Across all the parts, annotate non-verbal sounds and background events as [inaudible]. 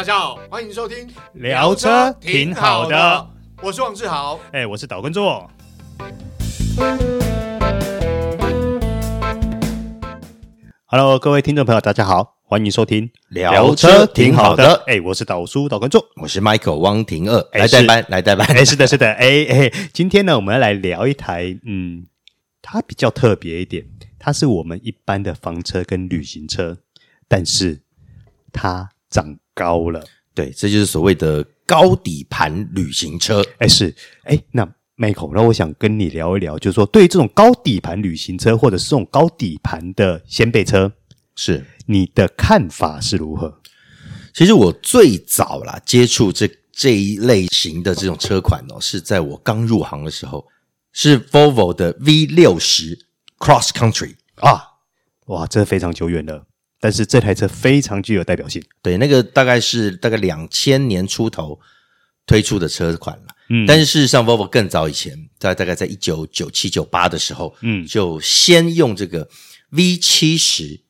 大家好，欢迎收听聊车挺好的，我是王志豪，哎，我是岛根座。Hello，各位听众朋友，大家好，欢迎收听聊车挺好的，哎，我是岛叔岛根座，我是 Michael 汪廷二，来代班，来代班，哎，是的，是的，[laughs] 哎哎，今天呢，我们要来聊一台，嗯，它比较特别一点，它是我们一般的房车跟旅行车，但是它长高了，对，这就是所谓的高底盘旅行车。哎，是，哎，那 Michael，那我想跟你聊一聊，就是说，对于这种高底盘旅行车，或者是这种高底盘的掀背车，是你的看法是如何？其实我最早啦接触这这一类型的这种车款哦，是在我刚入行的时候，是 Volvo 的 V 六十 Cross Country 啊，哇，这非常久远了。但是这台车非常具有代表性，对，那个大概是大概两千年出头推出的车款了，嗯，但是事实上，Volvo 更早以前，在大概在一九九七九八的时候，嗯，就先用这个 V 七十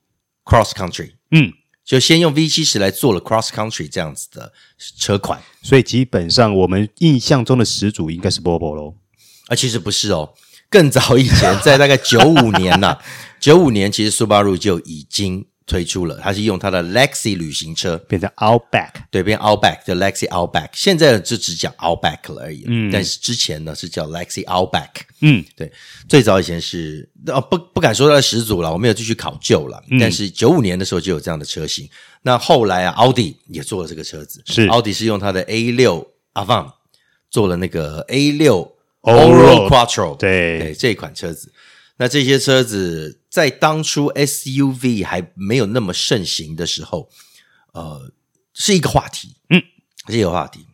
Cross Country，嗯，就先用 V 七十来做了 Cross Country 这样子的车款，所以基本上我们印象中的始祖应该是 Volvo 喽，啊，其实不是哦，更早以前，在大概九五年呐，[laughs] 九五年其实 Subaru 就已经。推出了，它是用它的 Lexi 旅行车变成 Outback，对，变 Outback 叫 Lexi Outback，现在就只讲 Outback 了而已。嗯，但是之前呢是叫 Lexi Outback。嗯，对，最早以前是哦不不敢说它的始祖了，我没有继续考究了。嗯，但是九五年的时候就有这样的车型。那后来啊，奥迪也做了这个车子，是奥迪是用它的 A 六 Avant 做了那个 A 六 Allroad Quattro，对对这一款车子。那这些车子在当初 SUV 还没有那么盛行的时候，呃，是一个话题，嗯，是一个话题。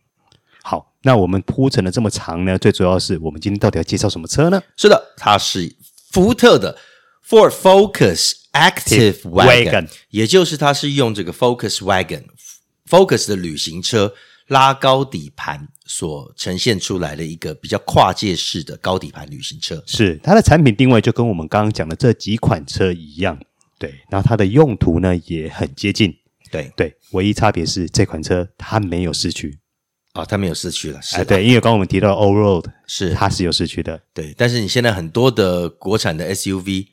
好，那我们铺陈了这么长呢，最主要是我们今天到底要介绍什么车呢？是的，它是福特的 Ford Focus Active Wagon，也就是它是用这个 Focus Wagon，Focus 的旅行车。拉高底盘所呈现出来的一个比较跨界式的高底盘旅行车，是它的产品定位就跟我们刚刚讲的这几款车一样，对，然后它的用途呢也很接近，对。对，唯一差别是这款车它没有四驱啊，它没有四驱了，是、呃、对，因为刚刚我们提到 Allroad 是。它是有四驱的，对，但是你现在很多的国产的 SUV。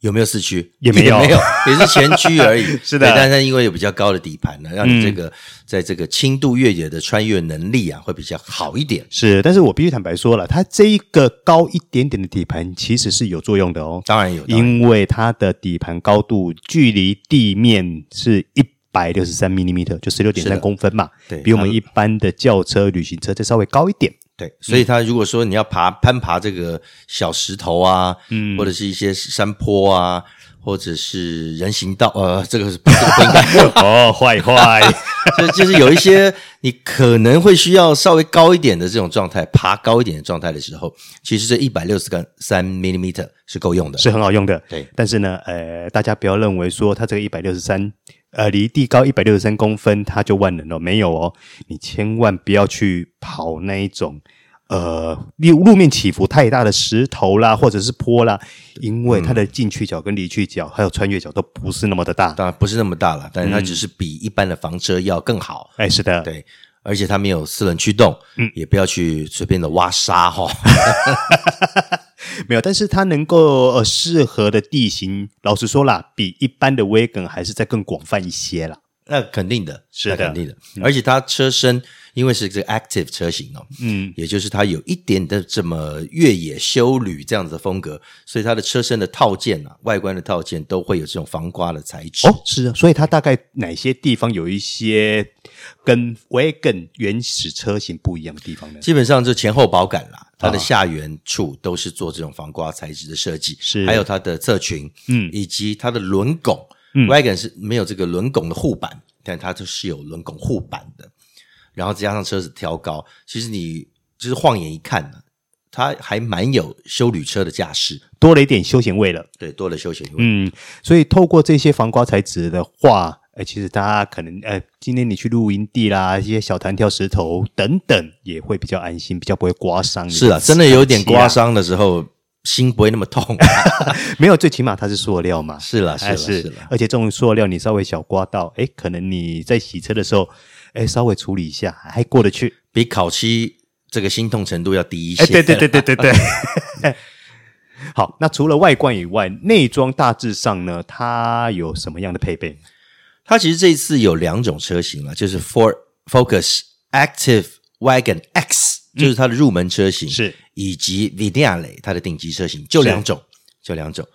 有没有四驱？也没有，[laughs] 也没有，也是前驱而已。[laughs] 是的，但是因为有比较高的底盘呢，让你这个、嗯、在这个轻度越野的穿越能力啊，会比较好一点。是，但是我必须坦白说了，它这一个高一点点的底盘其实是有作用的哦。当然有，因为它的底盘高度距离地面是一百六十三 millimeter，就十六点三公分嘛，对，比我们一般的轿车、旅行车再稍微高一点。对，所以它如果说你要爬攀爬这个小石头啊，嗯，或者是一些山坡啊，或者是人行道，呃，这个是不应该 [laughs] 哦，坏坏，就就是有一些你可能会需要稍微高一点的这种状态，爬高一点的状态的时候，其实这一百六十三 millimeter 是够用的，是很好用的。对，但是呢，呃，大家不要认为说它这个一百六十三，呃，离地高一百六十三公分，它就万能了，没有哦，你千万不要去跑那一种。呃，路路面起伏太大的石头啦，或者是坡啦，因为它的进去角跟离去角，还有穿越角都不是那么的大，当然不是那么大了，但是它只是比一般的房车要更好。哎，是的，对，而且它没有四轮驱动，嗯，也不要去随便的挖沙哈。[laughs] [laughs] 没有，但是它能够呃适合的地形，老实说啦，比一般的 Wagon 还是再更广泛一些啦。那肯定的，是的，肯定的，而且它车身。因为是这个 active 车型哦，嗯，也就是它有一点的这么越野修旅这样子的风格，所以它的车身的套件啊，外观的套件都会有这种防刮的材质。哦，是啊，所以它大概哪些地方有一些跟 wagon 原始车型不一样的地方呢？基本上就前后保杆啦，它的下缘处都是做这种防刮材质的设计，是。还有它的侧裙，嗯，以及它的轮拱，嗯，wagon 是没有这个轮拱的护板，但它就是有轮拱护板的。然后再加上车子挑高，其实你就是晃眼一看呢，它还蛮有修旅车的架势，多了一点休闲味了。对，多了休闲味。嗯，所以透过这些防刮材质的话，呃，其实大家可能呃，今天你去露营地啦，一些小弹跳石头等等，也会比较安心，比较不会刮伤。是啊，真的有点刮伤的时候，心不会那么痛。[laughs] 没有，最起码它是塑料嘛。是了，是了，是了。而且这种塑料你稍微小刮到，哎，可能你在洗车的时候。哎，稍微处理一下还过得去，比烤漆这个心痛程度要低一些。对对对对对对。[laughs] 好，那除了外观以外，内装大致上呢，它有什么样的配备？它其实这一次有两种车型了，就是 Ford Focus Active Wagon X，就是它的入门车型，是、嗯、以及 Vignale 它的顶级车型，就两种，就两种。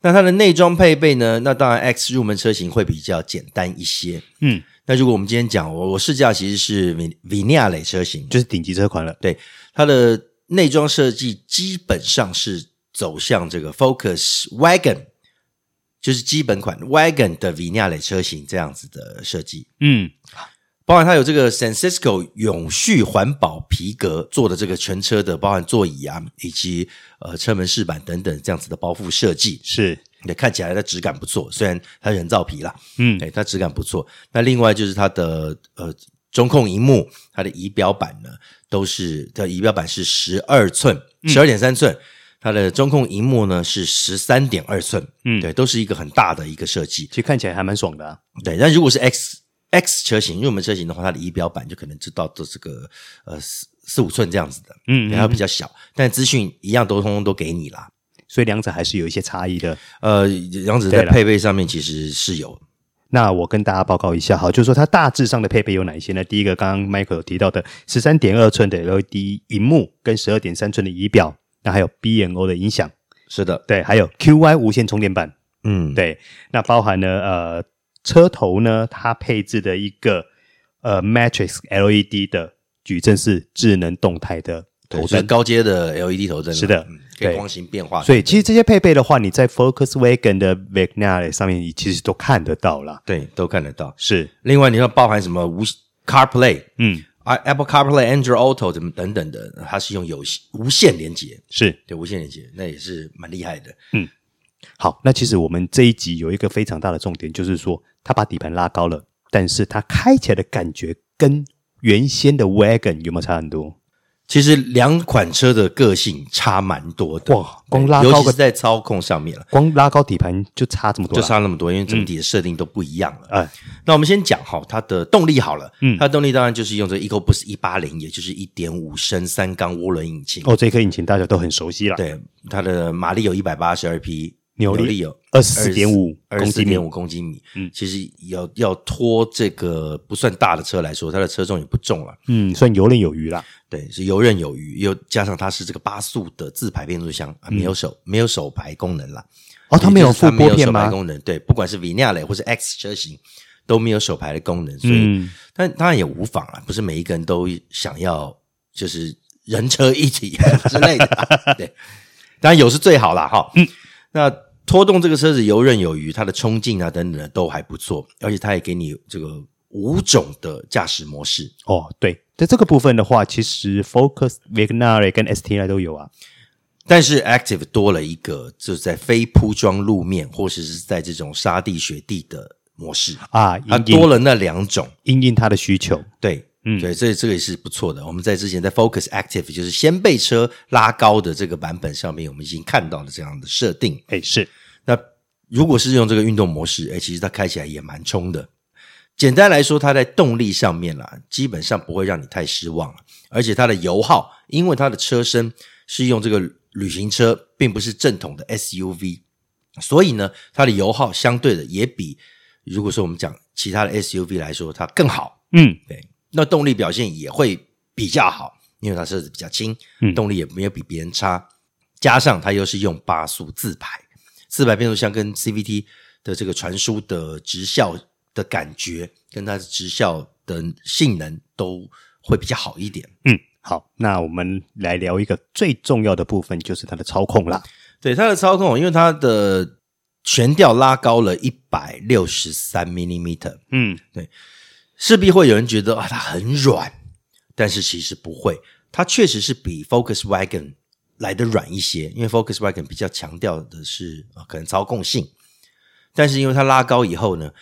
那它的内装配备呢？那当然 X 入门车型会比较简单一些。嗯，那如果我们今天讲，我我试驾其实是 Vignale 车型，就是顶级车款了。对，它的内装设计基本上是。走向这个 Focus Wagon，就是基本款 Wagon 的 Vignale 车型这样子的设计。嗯，包含它有这个 Sancisco 永续环保皮革做的这个全车的，包含座椅啊，以及呃车门饰板等等这样子的包覆设计，是也看起来它质感不错。虽然它人造皮啦，嗯，哎，它质感不错。那另外就是它的呃中控荧幕，它的仪表板呢，都是它仪表板是十二寸，十二点三寸。它的中控荧幕呢是十三点二寸，嗯，对，都是一个很大的一个设计，其实看起来还蛮爽的啊。对，但如果是 X X 车型入门车型的话，它的仪表板就可能知道都是个呃四四五寸这样子的，嗯，然后比较小，但资讯一样都通通都给你啦，所以两者还是有一些差异的。呃，两者在配备上面其实是有。那我跟大家报告一下哈，就是说它大致上的配备有哪一些呢？第一个，刚刚 Michael 有提到的十三点二寸的 LED 荧幕跟十二点三寸的仪表。那还有 BNO 的音响，是的，对，还有 QY 无线充电板，嗯，对，那包含了，呃，车头呢，它配置的一个呃 Matrix LED 的矩阵式智能动态的头灯，高阶的 LED 头灯，是的，嗯，可以光型变化。所以其实这些配备的话，你在 Focus Wagon 的 Vignale 上面，你其实都看得到啦，对，都看得到。是，另外你要包含什么无 CarPlay，嗯。Apple CarPlay、Android Auto 怎么等等的，它是用有无线连接，是对无线连接，那也是蛮厉害的。嗯，好，那其实我们这一集有一个非常大的重点，就是说它把底盘拉高了，但是它开起来的感觉跟原先的 Wagon 有没有差很多？其实两款车的个性差蛮多的哇，光拉高尤其是在操控上面了，光拉高底盘就差这么多，就差那么多，因为整体的设定都不一样了。哎、嗯，那我们先讲哈，它的动力好了，嗯，它的动力当然就是用这 EcoBoost 一八零，也就是一点五升三缸涡轮引擎。哦，这颗引擎大家都很熟悉了，对，它的马力有一百八十二匹。扭力有二十四点五公斤米，嗯，其实要要拖这个不算大的车来说，它的车重也不重了，嗯，算游刃有余啦。对，是游刃有余，又加上它是这个八速的自排变速箱，啊、没有手、嗯、没有手排功能啦。哦，它没有副拨片吗？功能对，不管是 Vignale 或是 X 车型都没有手排的功能，所以，嗯、但当然也无妨啦，不是每一个人都想要就是人车一体之类的，[laughs] 对，当然有是最好啦。哈，嗯。那拖动这个车子游刃有余，它的冲劲啊等等的都还不错，而且它也给你这个五种的驾驶模式哦。对，在这个部分的话，其实 Focus、Vignale 跟 STI 都有啊，但是 Active 多了一个，就是在非铺装路面或者是在这种沙地、雪地的模式啊，它多了那两种，因应它的需求，对。嗯，对，这这个也是不错的。我们在之前在 Focus Active 就是先被车拉高的这个版本上面，我们已经看到了这样的设定。哎，是。那如果是用这个运动模式，哎，其实它开起来也蛮冲的。简单来说，它在动力上面啦，基本上不会让你太失望。而且它的油耗，因为它的车身是用这个旅行车，并不是正统的 SUV，所以呢，它的油耗相对的也比如果说我们讲其他的 SUV 来说，它更好。嗯，对。那动力表现也会比较好，因为它车子比较轻，嗯，动力也没有比别人差。加上它又是用八速自排，自排变速箱跟 CVT 的这个传输的直效的感觉，跟它的直效的性能都会比较好一点。嗯，好，那我们来聊一个最重要的部分，就是它的操控啦。对，它的操控，因为它的悬吊拉高了一百六十三 millimeter。嗯，对。势必会有人觉得啊，它很软，但是其实不会，它确实是比 Focus Wagon 来的软一些，因为 Focus Wagon 比较强调的是啊，可能操控性，但是因为它拉高以后呢，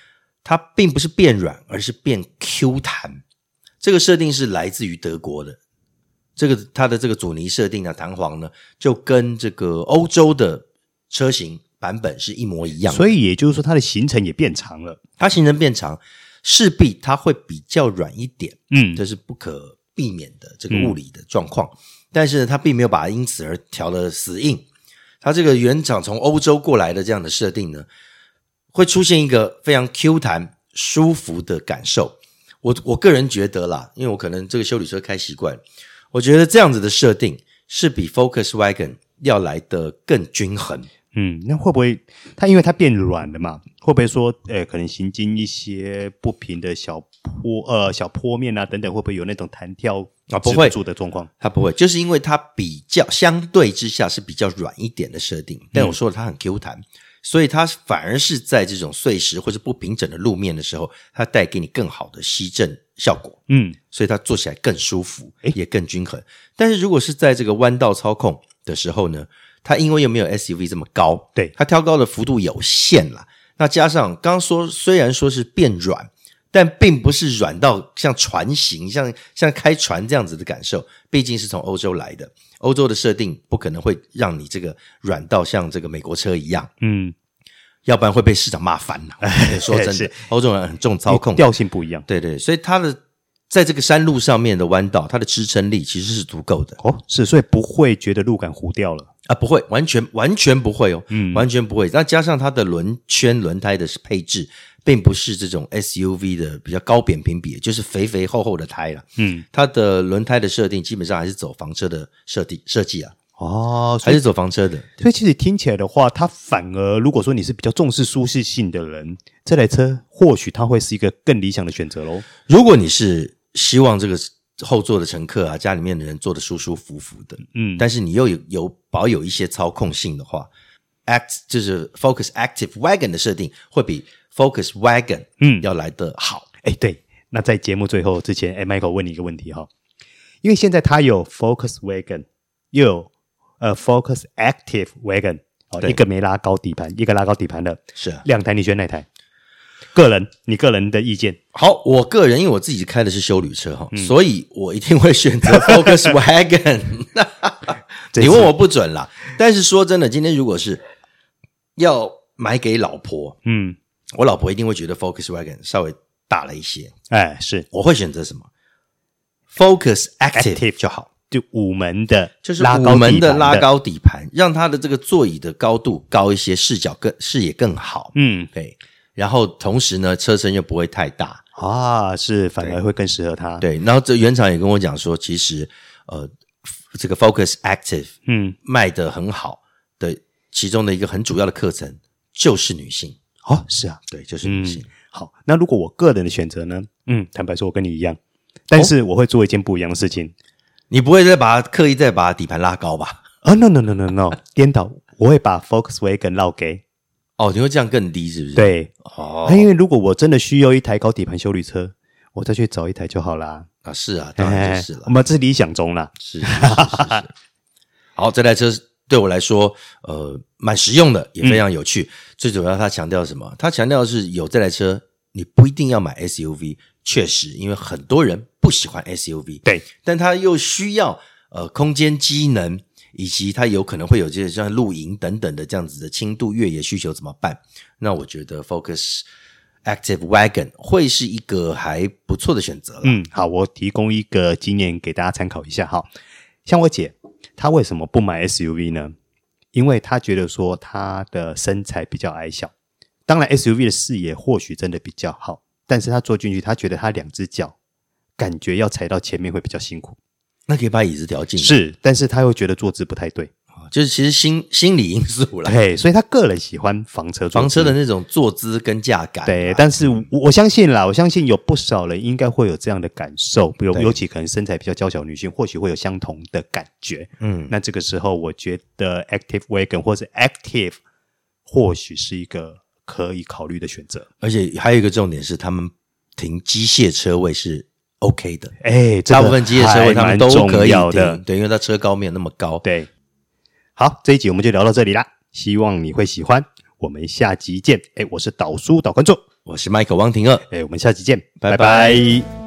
它并不是变软，而是变 Q 弹。这个设定是来自于德国的，这个它的这个阻尼设定啊，弹簧呢，就跟这个欧洲的车型版本是一模一样的，所以也就是说它的行程也变长了，它行程变长。势必它会比较软一点，嗯，这是不可避免的这个物理的状况。嗯、但是呢，它并没有把它因此而调的死硬。它这个原厂从欧洲过来的这样的设定呢，会出现一个非常 Q 弹、舒服的感受。我我个人觉得啦，因为我可能这个修理车开习惯，我觉得这样子的设定是比 Focus Wagon 要来的更均衡。嗯，那会不会它因为它变软了嘛？会不会说，呃，可能行经一些不平的小坡，呃，小坡面啊等等，会不会有那种弹跳啊不会住的状况？它不会，就是因为它比较相对之下是比较软一点的设定。但我说了，它很 Q 弹，嗯、所以它反而是在这种碎石或者不平整的路面的时候，它带给你更好的吸震效果。嗯，所以它坐起来更舒服，诶也更均衡。但是如果是在这个弯道操控的时候呢？它因为又没有 SUV 这么高，对，它挑高的幅度有限啦。那加上刚刚说，虽然说是变软，但并不是软到像船型、像像开船这样子的感受。毕竟是从欧洲来的，欧洲的设定不可能会让你这个软到像这个美国车一样，嗯，要不然会被市长骂翻了。[laughs] 说真的，欧洲人很重操控，调性不一样，对对，所以它的。在这个山路上面的弯道，它的支撑力其实是足够的哦，是，所以不会觉得路感糊掉了啊，不会，完全完全不会哦，嗯，完全不会。那加上它的轮圈轮胎的配置，并不是这种 SUV 的比较高扁平比，就是肥肥厚厚的胎了，嗯，它的轮胎的设定基本上还是走房车的设定设计啊，哦，还是走房车的。所以其实听起来的话，它反而如果说你是比较重视舒适性的人，这台车或许它会是一个更理想的选择喽。如果你是希望这个后座的乘客啊，家里面的人坐得舒舒服服的，嗯，但是你又有有保有一些操控性的话，Act 就是 Focus Active Wagon 的设定会比 Focus Wagon 嗯。要来得好。哎、嗯，对，那在节目最后之前，哎，Michael 问你一个问题哈，因为现在它有 Focus Wagon，又有呃 Focus Active Wagon，哦，对。一个没拉高底盘，一个拉高底盘的，是啊，两台你选哪台？个人，你个人的意见。好，我个人因为我自己开的是修旅车哈，嗯、所以我一定会选择 [laughs] Focus Wagon。[laughs] 你问我不准啦，但是说真的，今天如果是要买给老婆，嗯，我老婆一定会觉得 Focus Wagon 稍微大了一些。哎，是，我会选择什么？Focus Active, Active 就好，就五门的，就是五门的拉高底盘，让它的这个座椅的高度高一些，视角更视野更好。嗯，对。然后同时呢，车身又不会太大啊，是反而会更适合它。对，然后这原厂也跟我讲说，其实呃，这个 Focus Active 嗯卖得很好的其中的一个很主要的课程就是女性哦，是啊，对，就是女性。嗯、好，那如果我个人的选择呢？嗯，坦白说，我跟你一样，但是我会做一件不一样的事情。哦、你不会再把它刻意再把底盘拉高吧？啊、oh,，no no no no no，颠倒，我会把 Focus Wagon 绕给。哦，你会这样更低是不是？对，哦，因为如果我真的需要一台高底盘修理车，我再去找一台就好啦。啊，是啊，当然就是了。我们这是理想中啦，是，是，是，是。好，这台车对我来说，呃，蛮实用的，也非常有趣。嗯、最主要，它强调什么？它强调的是有这台车，你不一定要买 SUV。确实，因为很多人不喜欢 SUV，对，但他又需要呃空间机能。以及它有可能会有这些像露营等等的这样子的轻度越野需求怎么办？那我觉得 Focus Active Wagon 会是一个还不错的选择。嗯，好，我提供一个经验给大家参考一下哈。像我姐，她为什么不买 SUV 呢？因为她觉得说她的身材比较矮小。当然，SUV 的视野或许真的比较好，但是她坐进去，她觉得她两只脚感觉要踩到前面会比较辛苦。那可以把椅子调近，是，但是他又觉得坐姿不太对，就是其实心心理因素啦。对，所以他个人喜欢房车，房车的那种坐姿跟驾感。对，但是我，我相信啦，我相信有不少人应该会有这样的感受，比如尤其可能身材比较娇小女性，或许会有相同的感觉。嗯，那这个时候，我觉得 Active Wagon 或者 Active 或许是一个可以考虑的选择。而且还有一个重点是，他们停机械车位是。OK 的，哎，大部分机械车位他们都可以的，对，因为它车高没有那么高。对，好，这一集我们就聊到这里啦，希望你会喜欢，我们下集见。哎，我是导叔导观众，我是 Michael 汪廷二，哎，我们下集见，拜拜。拜拜。